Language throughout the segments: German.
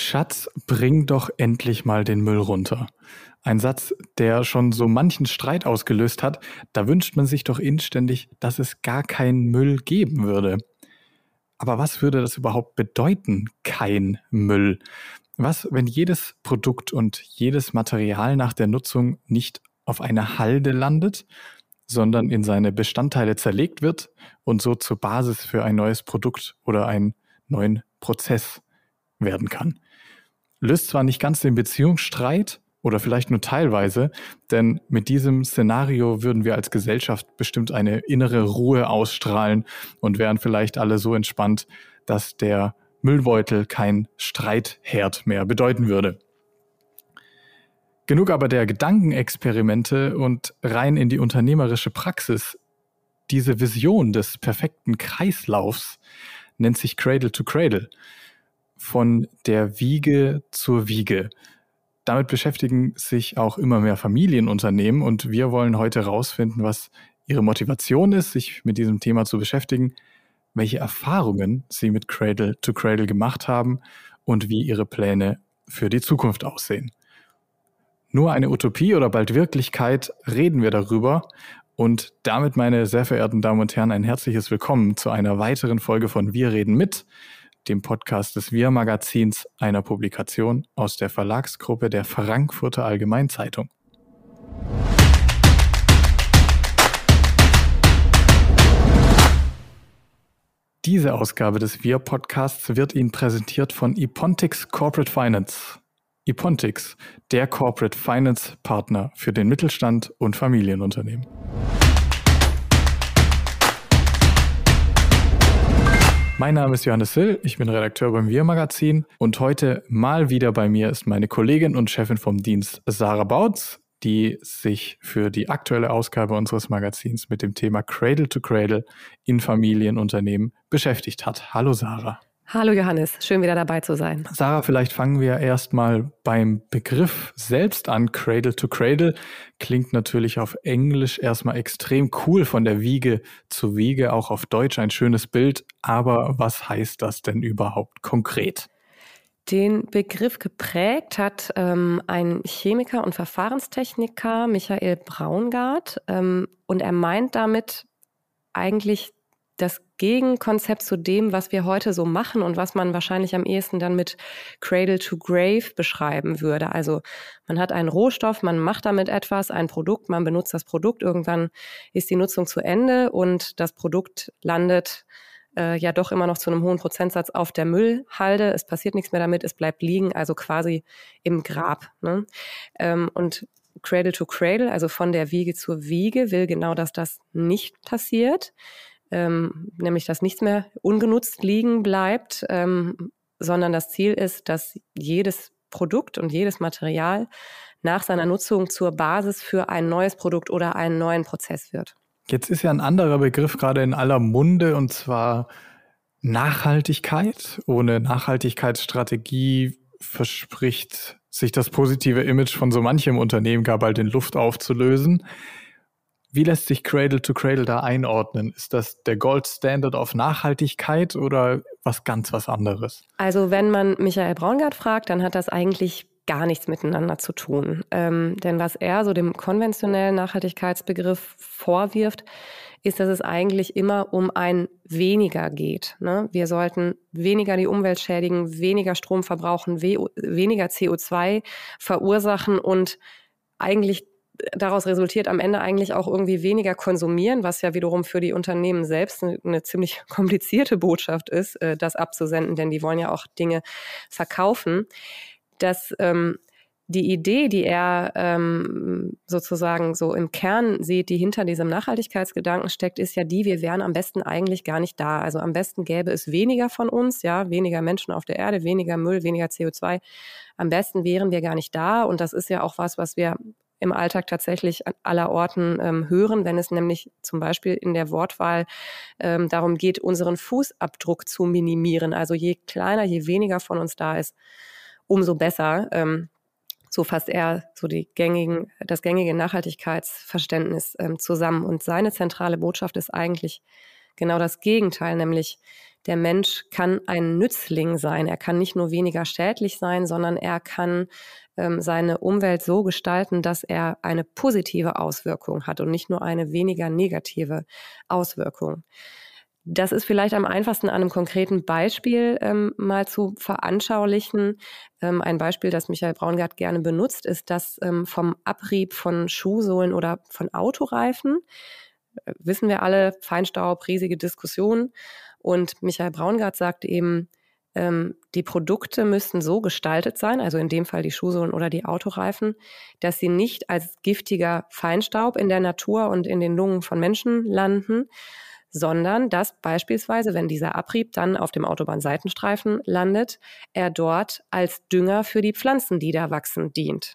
Schatz, bring doch endlich mal den Müll runter. Ein Satz, der schon so manchen Streit ausgelöst hat. Da wünscht man sich doch inständig, dass es gar keinen Müll geben würde. Aber was würde das überhaupt bedeuten, kein Müll? Was, wenn jedes Produkt und jedes Material nach der Nutzung nicht auf einer Halde landet, sondern in seine Bestandteile zerlegt wird und so zur Basis für ein neues Produkt oder einen neuen Prozess werden kann? Löst zwar nicht ganz den Beziehungsstreit oder vielleicht nur teilweise, denn mit diesem Szenario würden wir als Gesellschaft bestimmt eine innere Ruhe ausstrahlen und wären vielleicht alle so entspannt, dass der Müllbeutel kein Streitherd mehr bedeuten würde. Genug aber der Gedankenexperimente und rein in die unternehmerische Praxis. Diese Vision des perfekten Kreislaufs nennt sich Cradle to Cradle von der Wiege zur Wiege. Damit beschäftigen sich auch immer mehr Familienunternehmen und wir wollen heute herausfinden, was ihre Motivation ist, sich mit diesem Thema zu beschäftigen, welche Erfahrungen sie mit Cradle to Cradle gemacht haben und wie ihre Pläne für die Zukunft aussehen. Nur eine Utopie oder bald Wirklichkeit reden wir darüber und damit, meine sehr verehrten Damen und Herren, ein herzliches Willkommen zu einer weiteren Folge von Wir reden mit dem Podcast des Wir Magazins, einer Publikation aus der Verlagsgruppe der Frankfurter Allgemeinzeitung. Diese Ausgabe des Wir Podcasts wird Ihnen präsentiert von Epontix Corporate Finance. Epontix, der Corporate Finance Partner für den Mittelstand und Familienunternehmen. Mein Name ist Johannes Sill, ich bin Redakteur beim Wir Magazin und heute mal wieder bei mir ist meine Kollegin und Chefin vom Dienst Sarah Bautz, die sich für die aktuelle Ausgabe unseres Magazins mit dem Thema Cradle to Cradle in Familienunternehmen beschäftigt hat. Hallo Sarah. Hallo Johannes, schön wieder dabei zu sein. Sarah, vielleicht fangen wir erstmal beim Begriff selbst an. Cradle to Cradle klingt natürlich auf Englisch erstmal extrem cool von der Wiege zu Wiege, auch auf Deutsch ein schönes Bild. Aber was heißt das denn überhaupt konkret? Den Begriff geprägt hat ähm, ein Chemiker und Verfahrenstechniker, Michael Braungart. Ähm, und er meint damit eigentlich das Gegenkonzept zu dem, was wir heute so machen und was man wahrscheinlich am ehesten dann mit Cradle to Grave beschreiben würde. Also man hat einen Rohstoff, man macht damit etwas, ein Produkt, man benutzt das Produkt, irgendwann ist die Nutzung zu Ende und das Produkt landet äh, ja doch immer noch zu einem hohen Prozentsatz auf der Müllhalde. Es passiert nichts mehr damit, es bleibt liegen, also quasi im Grab. Ne? Ähm, und Cradle to Cradle, also von der Wiege zur Wiege, will genau, dass das nicht passiert ähm, nämlich dass nichts mehr ungenutzt liegen bleibt, ähm, sondern das Ziel ist, dass jedes Produkt und jedes Material nach seiner Nutzung zur Basis für ein neues Produkt oder einen neuen Prozess wird. Jetzt ist ja ein anderer Begriff gerade in aller Munde und zwar Nachhaltigkeit. Ohne Nachhaltigkeitsstrategie verspricht sich das positive Image von so manchem Unternehmen gar bald in Luft aufzulösen. Wie lässt sich Cradle to Cradle da einordnen? Ist das der Gold Standard auf Nachhaltigkeit oder was ganz was anderes? Also wenn man Michael Braungart fragt, dann hat das eigentlich gar nichts miteinander zu tun. Ähm, denn was er so dem konventionellen Nachhaltigkeitsbegriff vorwirft, ist, dass es eigentlich immer um ein weniger geht. Ne? Wir sollten weniger die Umwelt schädigen, weniger Strom verbrauchen, we weniger CO2 verursachen und eigentlich daraus resultiert am Ende eigentlich auch irgendwie weniger konsumieren, was ja wiederum für die Unternehmen selbst eine, eine ziemlich komplizierte Botschaft ist, äh, das abzusenden, denn die wollen ja auch Dinge verkaufen. Dass ähm, die Idee, die er ähm, sozusagen so im Kern sieht, die hinter diesem Nachhaltigkeitsgedanken steckt, ist ja die, wir wären am besten eigentlich gar nicht da. Also am besten gäbe es weniger von uns, ja, weniger Menschen auf der Erde, weniger Müll, weniger CO2. Am besten wären wir gar nicht da. Und das ist ja auch was, was wir im Alltag tatsächlich an aller Orten ähm, hören, wenn es nämlich zum Beispiel in der Wortwahl ähm, darum geht, unseren Fußabdruck zu minimieren. Also je kleiner, je weniger von uns da ist, umso besser. Ähm, so fasst er so die gängigen, das gängige Nachhaltigkeitsverständnis ähm, zusammen. Und seine zentrale Botschaft ist eigentlich genau das Gegenteil, nämlich der Mensch kann ein Nützling sein. Er kann nicht nur weniger schädlich sein, sondern er kann ähm, seine Umwelt so gestalten, dass er eine positive Auswirkung hat und nicht nur eine weniger negative Auswirkung. Das ist vielleicht am einfachsten an einem konkreten Beispiel ähm, mal zu veranschaulichen. Ähm, ein Beispiel, das Michael Braungart gerne benutzt, ist das ähm, vom Abrieb von Schuhsohlen oder von Autoreifen. Wissen wir alle, Feinstaub, riesige Diskussionen. Und Michael Braungart sagt eben, ähm, die Produkte müssten so gestaltet sein, also in dem Fall die Schuhsohlen oder die Autoreifen, dass sie nicht als giftiger Feinstaub in der Natur und in den Lungen von Menschen landen, sondern dass beispielsweise, wenn dieser Abrieb dann auf dem Autobahnseitenstreifen landet, er dort als Dünger für die Pflanzen, die da wachsen, dient.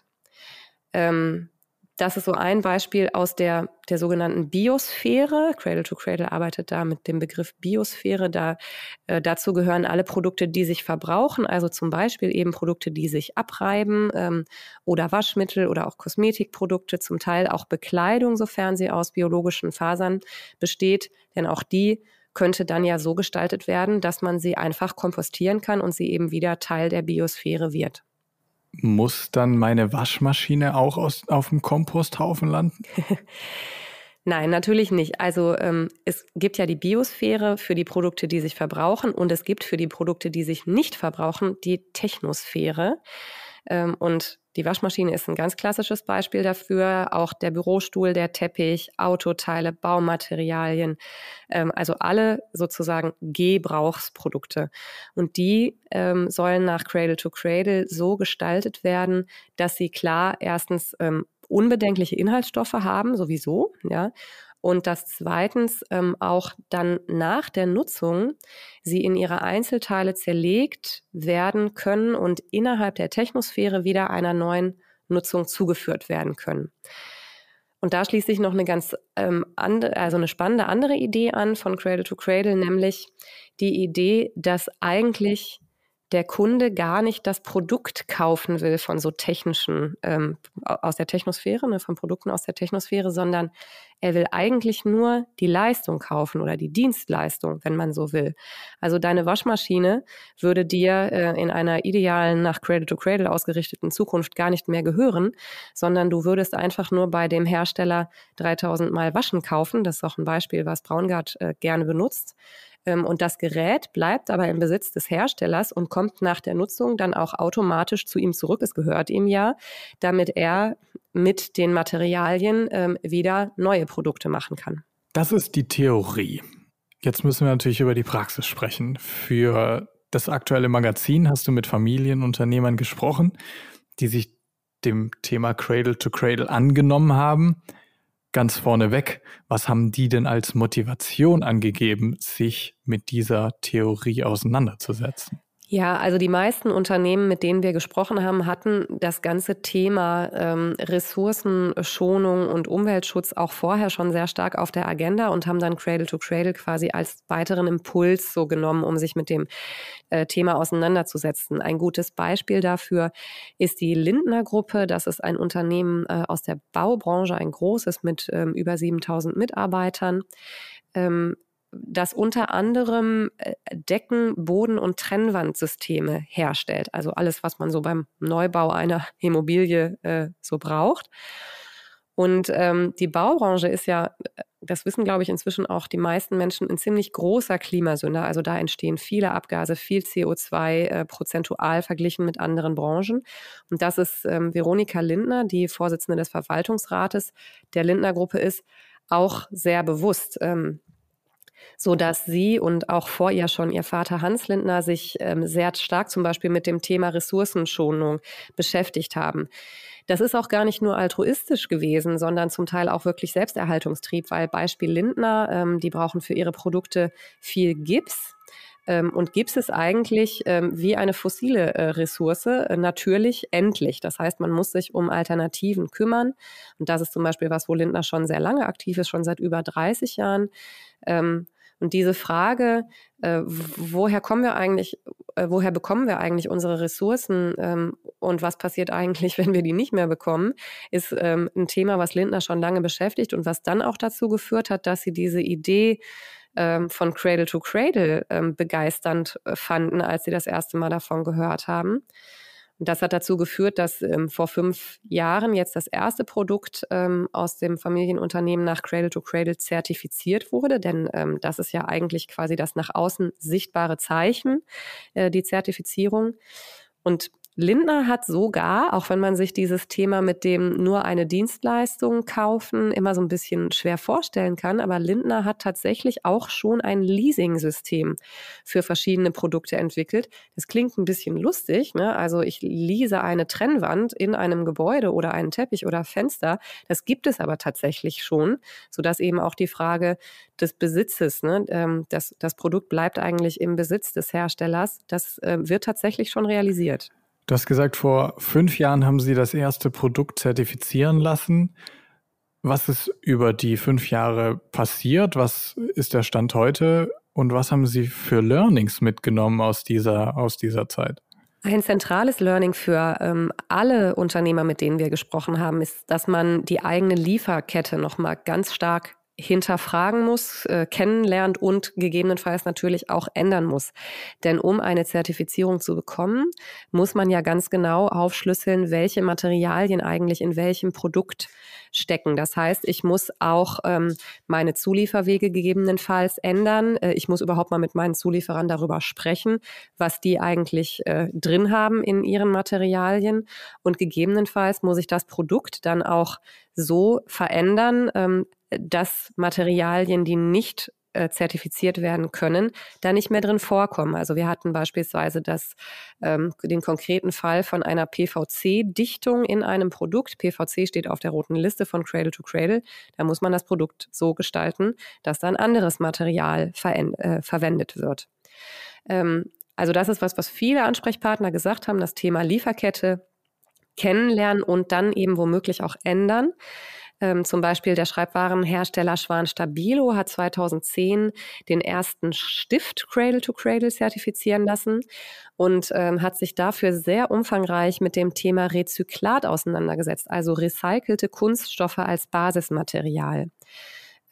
Ähm, das ist so ein Beispiel aus der, der sogenannten Biosphäre. Cradle to Cradle arbeitet da mit dem Begriff Biosphäre. Da, äh, dazu gehören alle Produkte, die sich verbrauchen, also zum Beispiel eben Produkte, die sich abreiben ähm, oder Waschmittel oder auch Kosmetikprodukte, zum Teil auch Bekleidung, sofern sie aus biologischen Fasern besteht. Denn auch die könnte dann ja so gestaltet werden, dass man sie einfach kompostieren kann und sie eben wieder Teil der Biosphäre wird. Muss dann meine Waschmaschine auch aus, auf dem Komposthaufen landen? Nein, natürlich nicht. Also ähm, es gibt ja die Biosphäre für die Produkte, die sich verbrauchen und es gibt für die Produkte, die sich nicht verbrauchen, die Technosphäre. Ähm, und die Waschmaschine ist ein ganz klassisches Beispiel dafür. Auch der Bürostuhl, der Teppich, Autoteile, Baumaterialien, ähm, also alle sozusagen Gebrauchsprodukte. Und die ähm, sollen nach Cradle to Cradle so gestaltet werden, dass sie klar erstens ähm, unbedenkliche Inhaltsstoffe haben, sowieso, ja, und dass zweitens ähm, auch dann nach der Nutzung sie in ihre Einzelteile zerlegt werden können und innerhalb der Technosphäre wieder einer neuen Nutzung zugeführt werden können. Und da schließt sich noch eine ganz ähm, andere, also eine spannende andere Idee an von Cradle to Cradle, nämlich die Idee, dass eigentlich der Kunde gar nicht das Produkt kaufen will von so technischen, ähm, aus der Technosphäre, ne, von Produkten aus der Technosphäre, sondern er will eigentlich nur die Leistung kaufen oder die Dienstleistung, wenn man so will. Also deine Waschmaschine würde dir äh, in einer idealen, nach Cradle to Cradle ausgerichteten Zukunft gar nicht mehr gehören, sondern du würdest einfach nur bei dem Hersteller 3000 Mal Waschen kaufen. Das ist auch ein Beispiel, was Braungart äh, gerne benutzt. Ähm, und das Gerät bleibt aber im Besitz des Herstellers und kommt nach der Nutzung dann auch automatisch zu ihm zurück. Es gehört ihm ja, damit er mit den Materialien ähm, wieder neue Produkte machen kann. Das ist die Theorie. Jetzt müssen wir natürlich über die Praxis sprechen. Für das aktuelle Magazin hast du mit Familienunternehmern gesprochen, die sich dem Thema Cradle to Cradle angenommen haben ganz vorneweg, was haben die denn als Motivation angegeben, sich mit dieser Theorie auseinanderzusetzen? Ja, also die meisten Unternehmen, mit denen wir gesprochen haben, hatten das ganze Thema ähm, Ressourcenschonung und Umweltschutz auch vorher schon sehr stark auf der Agenda und haben dann Cradle to Cradle quasi als weiteren Impuls so genommen, um sich mit dem äh, Thema auseinanderzusetzen. Ein gutes Beispiel dafür ist die Lindner Gruppe. Das ist ein Unternehmen äh, aus der Baubranche, ein großes mit ähm, über 7000 Mitarbeitern. Ähm, das unter anderem äh, Decken, Boden- und Trennwandsysteme herstellt. Also alles, was man so beim Neubau einer Immobilie äh, so braucht. Und ähm, die Baubranche ist ja, das wissen, glaube ich, inzwischen auch die meisten Menschen, ein ziemlich großer Klimasünder. Also da entstehen viele Abgase, viel CO2 äh, prozentual verglichen mit anderen Branchen. Und das ist ähm, Veronika Lindner, die Vorsitzende des Verwaltungsrates der Lindner Gruppe ist, auch sehr bewusst. Ähm, so dass sie und auch vor ihr schon ihr Vater Hans Lindner sich ähm, sehr stark zum Beispiel mit dem Thema Ressourcenschonung beschäftigt haben. Das ist auch gar nicht nur altruistisch gewesen, sondern zum Teil auch wirklich Selbsterhaltungstrieb, weil Beispiel Lindner, ähm, die brauchen für ihre Produkte viel Gips. Ähm, und Gips ist eigentlich ähm, wie eine fossile äh, Ressource, äh, natürlich endlich. Das heißt, man muss sich um Alternativen kümmern. Und das ist zum Beispiel was, wo Lindner schon sehr lange aktiv ist, schon seit über 30 Jahren. Ähm, und diese Frage, äh, woher kommen wir eigentlich, äh, woher bekommen wir eigentlich unsere Ressourcen ähm, und was passiert eigentlich, wenn wir die nicht mehr bekommen, ist ähm, ein Thema, was Lindner schon lange beschäftigt und was dann auch dazu geführt hat, dass sie diese Idee ähm, von Cradle to Cradle ähm, begeisternd äh, fanden, als sie das erste Mal davon gehört haben. Und das hat dazu geführt, dass ähm, vor fünf Jahren jetzt das erste Produkt ähm, aus dem Familienunternehmen nach Cradle to Cradle zertifiziert wurde. Denn ähm, das ist ja eigentlich quasi das nach außen sichtbare Zeichen, äh, die Zertifizierung. Und Lindner hat sogar, auch wenn man sich dieses Thema mit dem nur eine Dienstleistung kaufen immer so ein bisschen schwer vorstellen kann, aber Lindner hat tatsächlich auch schon ein Leasing-System für verschiedene Produkte entwickelt. Das klingt ein bisschen lustig, ne? Also ich lease eine Trennwand in einem Gebäude oder einen Teppich oder Fenster. Das gibt es aber tatsächlich schon, sodass eben auch die Frage des Besitzes, ne? Ähm, das, das Produkt bleibt eigentlich im Besitz des Herstellers, das äh, wird tatsächlich schon realisiert. Du hast gesagt, vor fünf Jahren haben Sie das erste Produkt zertifizieren lassen. Was ist über die fünf Jahre passiert? Was ist der Stand heute? Und was haben Sie für Learnings mitgenommen aus dieser, aus dieser Zeit? Ein zentrales Learning für ähm, alle Unternehmer, mit denen wir gesprochen haben, ist, dass man die eigene Lieferkette nochmal ganz stark hinterfragen muss, äh, kennenlernt und gegebenenfalls natürlich auch ändern muss. Denn um eine Zertifizierung zu bekommen, muss man ja ganz genau aufschlüsseln, welche Materialien eigentlich in welchem Produkt stecken. Das heißt, ich muss auch ähm, meine Zulieferwege gegebenenfalls ändern. Äh, ich muss überhaupt mal mit meinen Zulieferern darüber sprechen, was die eigentlich äh, drin haben in ihren Materialien. Und gegebenenfalls muss ich das Produkt dann auch so verändern, ähm, dass Materialien, die nicht äh, zertifiziert werden können, da nicht mehr drin vorkommen. Also wir hatten beispielsweise das, ähm, den konkreten Fall von einer PVC-Dichtung in einem Produkt. PVC steht auf der roten Liste von Cradle to Cradle. Da muss man das Produkt so gestalten, dass da ein anderes Material äh, verwendet wird. Ähm, also das ist was, was viele Ansprechpartner gesagt haben, das Thema Lieferkette kennenlernen und dann eben womöglich auch ändern. Ähm, zum Beispiel der Schreibwarenhersteller Schwan Stabilo hat 2010 den ersten Stift Cradle to Cradle zertifizieren lassen und ähm, hat sich dafür sehr umfangreich mit dem Thema Rezyklat auseinandergesetzt, also recycelte Kunststoffe als Basismaterial.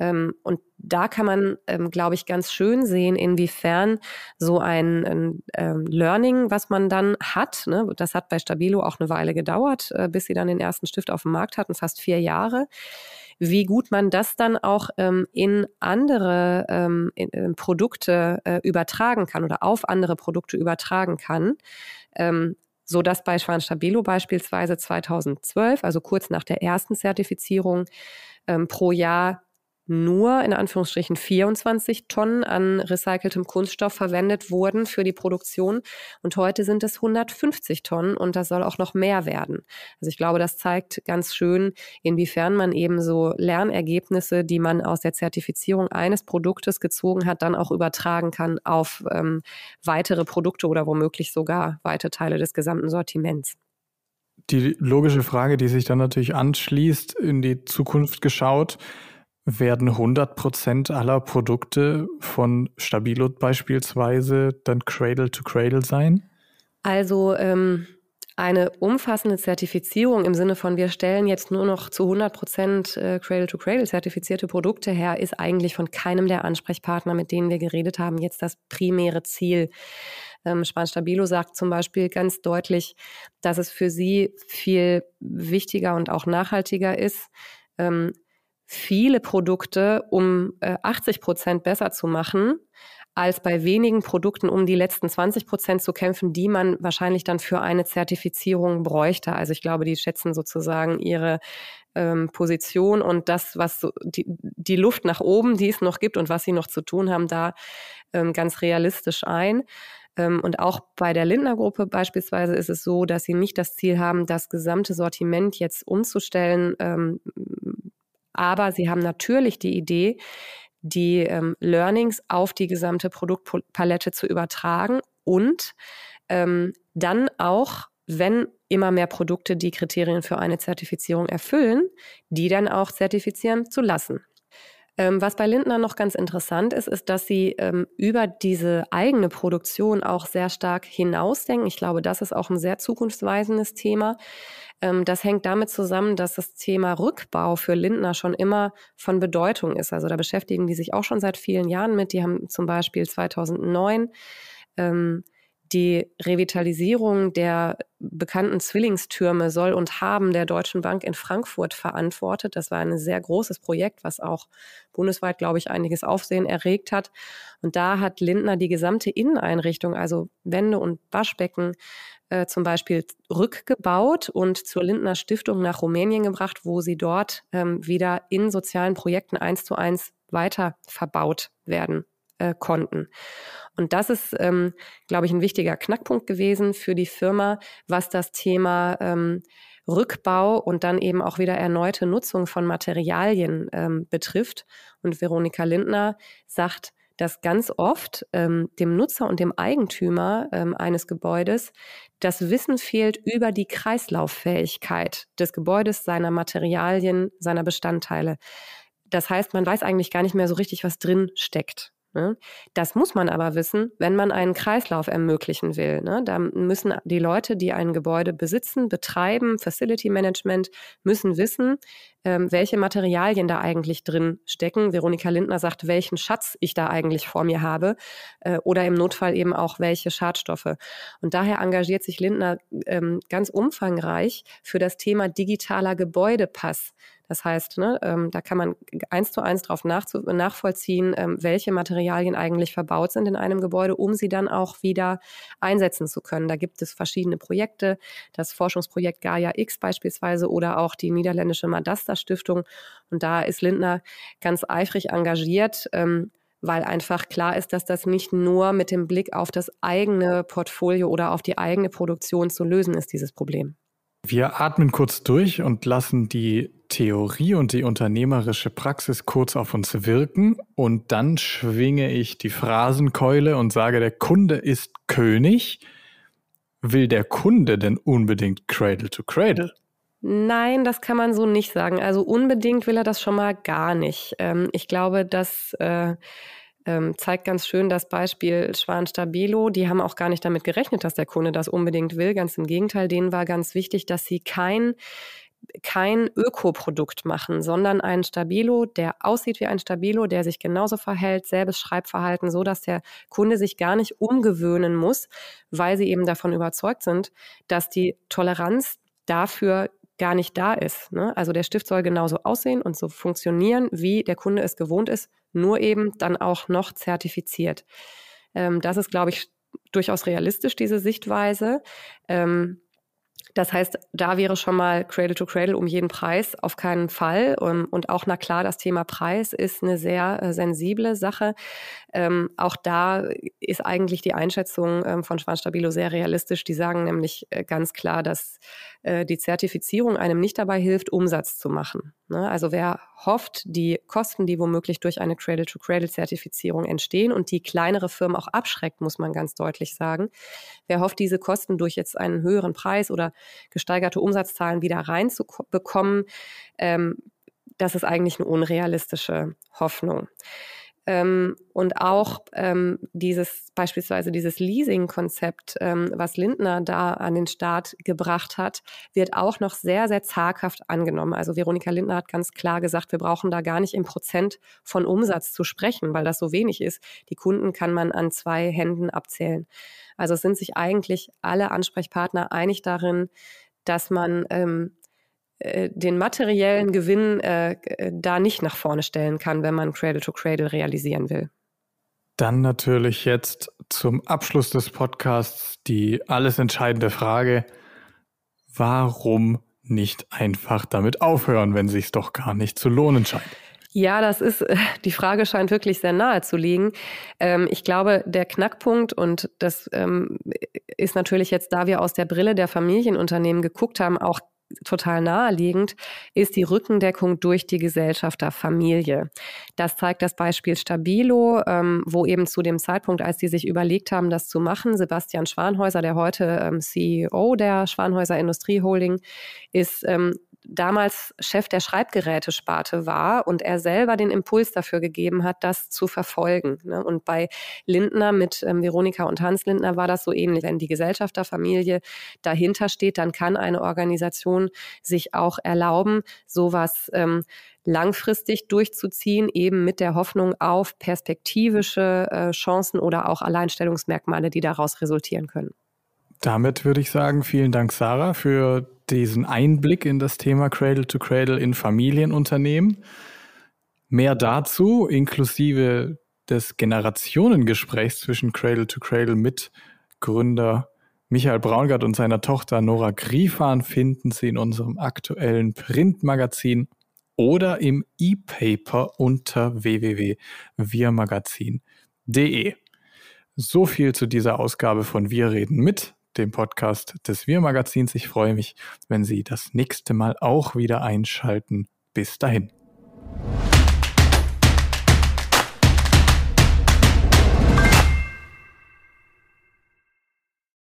Ähm, und da kann man, ähm, glaube ich, ganz schön sehen, inwiefern so ein, ein ähm, Learning, was man dann hat, ne, das hat bei Stabilo auch eine Weile gedauert, äh, bis sie dann den ersten Stift auf dem Markt hatten, fast vier Jahre, wie gut man das dann auch ähm, in andere ähm, in, in Produkte äh, übertragen kann oder auf andere Produkte übertragen kann. Ähm, so dass bei Schwan Stabilo beispielsweise 2012, also kurz nach der ersten Zertifizierung, ähm, pro Jahr nur in Anführungsstrichen 24 Tonnen an recyceltem Kunststoff verwendet wurden für die Produktion. Und heute sind es 150 Tonnen und das soll auch noch mehr werden. Also ich glaube, das zeigt ganz schön, inwiefern man eben so Lernergebnisse, die man aus der Zertifizierung eines Produktes gezogen hat, dann auch übertragen kann auf ähm, weitere Produkte oder womöglich sogar weite Teile des gesamten Sortiments. Die logische Frage, die sich dann natürlich anschließt, in die Zukunft geschaut, werden 100% aller Produkte von Stabilo beispielsweise dann Cradle to Cradle sein? Also ähm, eine umfassende Zertifizierung im Sinne von, wir stellen jetzt nur noch zu 100% äh, Cradle to Cradle zertifizierte Produkte her, ist eigentlich von keinem der Ansprechpartner, mit denen wir geredet haben, jetzt das primäre Ziel. Ähm, Span Stabilo sagt zum Beispiel ganz deutlich, dass es für sie viel wichtiger und auch nachhaltiger ist, ähm, viele Produkte um äh, 80 Prozent besser zu machen, als bei wenigen Produkten um die letzten 20 Prozent zu kämpfen, die man wahrscheinlich dann für eine Zertifizierung bräuchte. Also ich glaube, die schätzen sozusagen ihre ähm, Position und das, was so die, die Luft nach oben, die es noch gibt und was sie noch zu tun haben, da ähm, ganz realistisch ein. Ähm, und auch bei der Lindner-Gruppe beispielsweise ist es so, dass sie nicht das Ziel haben, das gesamte Sortiment jetzt umzustellen, ähm, aber sie haben natürlich die Idee, die ähm, Learnings auf die gesamte Produktpalette zu übertragen und ähm, dann auch, wenn immer mehr Produkte die Kriterien für eine Zertifizierung erfüllen, die dann auch zertifizieren zu lassen. Ähm, was bei Lindner noch ganz interessant ist, ist, dass sie ähm, über diese eigene Produktion auch sehr stark hinausdenken. Ich glaube, das ist auch ein sehr zukunftsweisendes Thema. Ähm, das hängt damit zusammen, dass das Thema Rückbau für Lindner schon immer von Bedeutung ist. Also da beschäftigen die sich auch schon seit vielen Jahren mit. Die haben zum Beispiel 2009 ähm, die Revitalisierung der bekannten Zwillingstürme soll und haben der Deutschen Bank in Frankfurt verantwortet. Das war ein sehr großes Projekt, was auch bundesweit, glaube ich, einiges Aufsehen erregt hat. Und da hat Lindner die gesamte Inneneinrichtung, also Wände und Waschbecken, äh, zum Beispiel rückgebaut und zur Lindner Stiftung nach Rumänien gebracht, wo sie dort ähm, wieder in sozialen Projekten eins zu eins weiter verbaut werden äh, konnten. Und das ist, ähm, glaube ich, ein wichtiger Knackpunkt gewesen für die Firma, was das Thema ähm, Rückbau und dann eben auch wieder erneute Nutzung von Materialien ähm, betrifft. Und Veronika Lindner sagt, dass ganz oft ähm, dem Nutzer und dem Eigentümer ähm, eines Gebäudes das Wissen fehlt über die Kreislauffähigkeit des Gebäudes, seiner Materialien, seiner Bestandteile. Das heißt, man weiß eigentlich gar nicht mehr so richtig, was drin steckt. Ne? Das muss man aber wissen, wenn man einen Kreislauf ermöglichen will. Ne? Da müssen die Leute, die ein Gebäude besitzen, betreiben, Facility Management, müssen wissen, ähm, welche Materialien da eigentlich drin stecken. Veronika Lindner sagt, welchen Schatz ich da eigentlich vor mir habe äh, oder im Notfall eben auch welche Schadstoffe. Und daher engagiert sich Lindner ähm, ganz umfangreich für das Thema digitaler Gebäudepass. Das heißt, ne, ähm, da kann man eins zu eins darauf nachvollziehen, ähm, welche Materialien eigentlich verbaut sind in einem Gebäude, um sie dann auch wieder einsetzen zu können. Da gibt es verschiedene Projekte, das Forschungsprojekt Gaia X beispielsweise oder auch die niederländische Madasta Stiftung. Und da ist Lindner ganz eifrig engagiert. Ähm, weil einfach klar ist, dass das nicht nur mit dem Blick auf das eigene Portfolio oder auf die eigene Produktion zu lösen ist, dieses Problem. Wir atmen kurz durch und lassen die Theorie und die unternehmerische Praxis kurz auf uns wirken und dann schwinge ich die Phrasenkeule und sage, der Kunde ist König. Will der Kunde denn unbedingt Cradle to Cradle? Nein, das kann man so nicht sagen. Also unbedingt will er das schon mal gar nicht. Ähm, ich glaube, dass äh, ähm, zeigt ganz schön das Beispiel Schwan Stabilo. Die haben auch gar nicht damit gerechnet, dass der Kunde das unbedingt will. Ganz im Gegenteil, denen war ganz wichtig, dass sie kein kein Ökoprodukt machen, sondern ein Stabilo, der aussieht wie ein Stabilo, der sich genauso verhält, selbes Schreibverhalten, so dass der Kunde sich gar nicht umgewöhnen muss, weil sie eben davon überzeugt sind, dass die Toleranz dafür gar nicht da ist. Ne? Also der Stift soll genauso aussehen und so funktionieren, wie der Kunde es gewohnt ist, nur eben dann auch noch zertifiziert. Ähm, das ist, glaube ich, durchaus realistisch, diese Sichtweise. Ähm, das heißt, da wäre schon mal Cradle to Cradle um jeden Preis auf keinen Fall. Ähm, und auch, na klar, das Thema Preis ist eine sehr äh, sensible Sache. Ähm, auch da ist eigentlich die Einschätzung ähm, von Schwanstabilo sehr realistisch. Die sagen nämlich äh, ganz klar, dass äh, die Zertifizierung einem nicht dabei hilft, Umsatz zu machen. Ne? Also wer hofft, die Kosten, die womöglich durch eine Cradle-to-Cradle-Zertifizierung entstehen und die kleinere Firmen auch abschreckt, muss man ganz deutlich sagen. Wer hofft, diese Kosten durch jetzt einen höheren Preis oder gesteigerte Umsatzzahlen wieder reinzubekommen, ähm, das ist eigentlich eine unrealistische Hoffnung. Ähm, und auch ähm, dieses beispielsweise dieses Leasing-Konzept, ähm, was Lindner da an den Start gebracht hat, wird auch noch sehr, sehr zaghaft angenommen. Also Veronika Lindner hat ganz klar gesagt, wir brauchen da gar nicht im Prozent von Umsatz zu sprechen, weil das so wenig ist. Die Kunden kann man an zwei Händen abzählen. Also es sind sich eigentlich alle Ansprechpartner einig darin, dass man ähm, äh, den materiellen Gewinn äh, da nicht nach vorne stellen kann, wenn man Cradle to Cradle realisieren will. Dann natürlich jetzt zum Abschluss des Podcasts die alles entscheidende Frage, warum nicht einfach damit aufhören, wenn sich doch gar nicht zu lohnen scheint? Ja, das ist, die Frage scheint wirklich sehr nahe zu liegen. Ähm, ich glaube, der Knackpunkt, und das ähm, ist natürlich jetzt, da wir aus der Brille der Familienunternehmen geguckt haben, auch total naheliegend, ist die Rückendeckung durch die Gesellschafterfamilie. Das zeigt das Beispiel Stabilo, ähm, wo eben zu dem Zeitpunkt, als die sich überlegt haben, das zu machen, Sebastian Schwanhäuser, der heute ähm, CEO der Schwanhäuser Industrie Holding ist, ähm, damals Chef der Schreibgerätesparte war und er selber den Impuls dafür gegeben hat, das zu verfolgen. Ne? Und bei Lindner mit ähm, Veronika und Hans Lindner war das so ähnlich. Wenn die Gesellschafterfamilie dahinter steht, dann kann eine Organisation sich auch erlauben, sowas ähm, langfristig durchzuziehen, eben mit der Hoffnung auf perspektivische äh, Chancen oder auch Alleinstellungsmerkmale, die daraus resultieren können. Damit würde ich sagen, vielen Dank, Sarah, für diesen Einblick in das Thema Cradle to Cradle in Familienunternehmen. Mehr dazu, inklusive des Generationengesprächs zwischen Cradle to Cradle mit Gründer Michael Braungart und seiner Tochter Nora Griefahn finden Sie in unserem aktuellen Printmagazin oder im E-Paper unter www.wirmagazin.de. So viel zu dieser Ausgabe von Wir reden mit dem Podcast des Wir-Magazins. Ich freue mich, wenn Sie das nächste Mal auch wieder einschalten. Bis dahin.